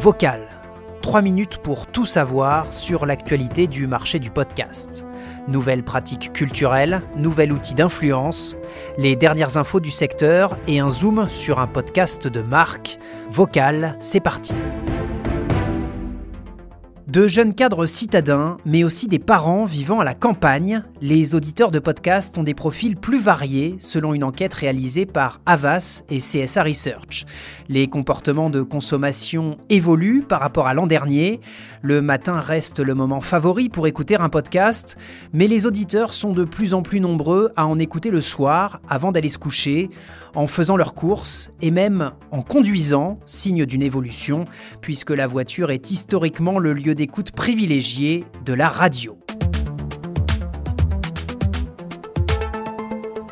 Vocal. 3 minutes pour tout savoir sur l'actualité du marché du podcast. Nouvelles pratiques culturelles, nouvel outil d'influence, les dernières infos du secteur et un zoom sur un podcast de marque. Vocal, c'est parti. De jeunes cadres citadins, mais aussi des parents vivant à la campagne, les auditeurs de podcast ont des profils plus variés selon une enquête réalisée par Avas et CSA Research. Les comportements de consommation évoluent par rapport à l'an dernier. Le matin reste le moment favori pour écouter un podcast, mais les auditeurs sont de plus en plus nombreux à en écouter le soir avant d'aller se coucher, en faisant leurs courses et même en conduisant, signe d'une évolution, puisque la voiture est historiquement le lieu d'écoute privilégié de la radio.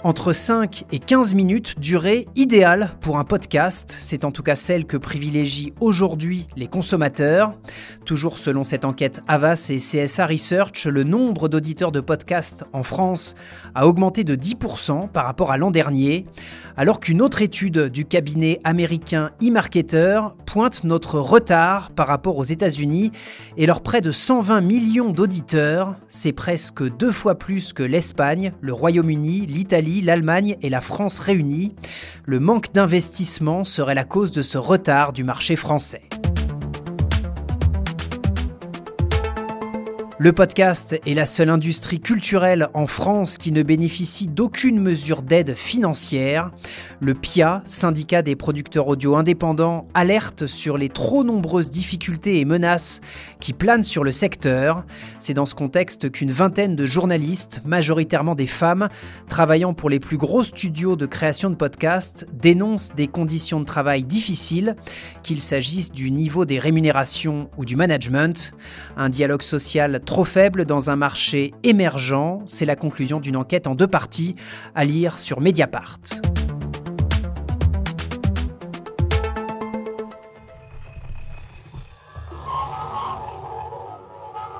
Entre 5 et 15 minutes, durée idéale pour un podcast. C'est en tout cas celle que privilégient aujourd'hui les consommateurs. Toujours selon cette enquête Avas et CSA Research, le nombre d'auditeurs de podcasts en France a augmenté de 10% par rapport à l'an dernier, alors qu'une autre étude du cabinet américain eMarketer pointe notre retard par rapport aux États-Unis et leurs près de 120 millions d'auditeurs. C'est presque deux fois plus que l'Espagne, le Royaume-Uni, l'Italie, l'Allemagne et la France réunies, le manque d'investissement serait la cause de ce retard du marché français. Le podcast est la seule industrie culturelle en France qui ne bénéficie d'aucune mesure d'aide financière. Le PIA, syndicat des producteurs audio indépendants, alerte sur les trop nombreuses difficultés et menaces qui planent sur le secteur. C'est dans ce contexte qu'une vingtaine de journalistes, majoritairement des femmes, travaillant pour les plus gros studios de création de podcasts, dénoncent des conditions de travail difficiles, qu'il s'agisse du niveau des rémunérations ou du management. Un dialogue social trop faible dans un marché émergent, c'est la conclusion d'une enquête en deux parties à lire sur Mediapart.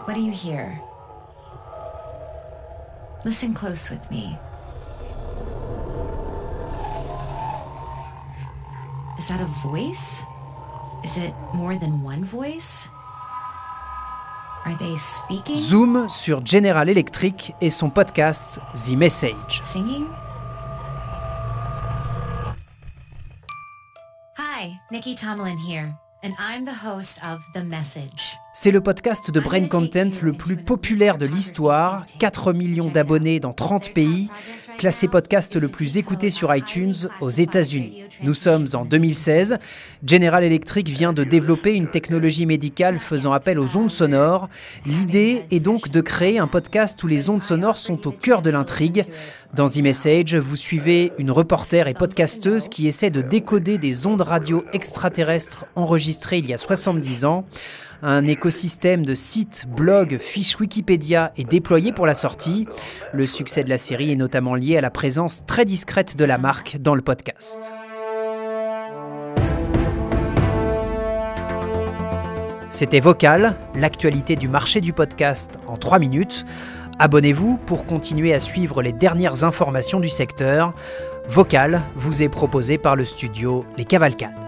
What do you hear? Listen close with me. Is that a voice? Is it more than one voice? Are they speaking? Zoom sur General Electric et son podcast The Message. Singing? Hi, Nikki Tomlin here, and I'm the host of The Message. C'est le podcast de Brain Content le plus populaire de l'histoire, 4 millions d'abonnés dans 30 pays, classé podcast le plus écouté sur iTunes aux États-Unis. Nous sommes en 2016. General Electric vient de développer une technologie médicale faisant appel aux ondes sonores. L'idée est donc de créer un podcast où les ondes sonores sont au cœur de l'intrigue. Dans The Message, vous suivez une reporter et podcasteuse qui essaie de décoder des ondes radio extraterrestres enregistrées il y a 70 ans. Un écosystème de sites, blogs, fiches Wikipédia est déployé pour la sortie. Le succès de la série est notamment lié à la présence très discrète de la marque dans le podcast. C'était Vocal, l'actualité du marché du podcast en 3 minutes. Abonnez-vous pour continuer à suivre les dernières informations du secteur. Vocal vous est proposé par le studio Les Cavalcades.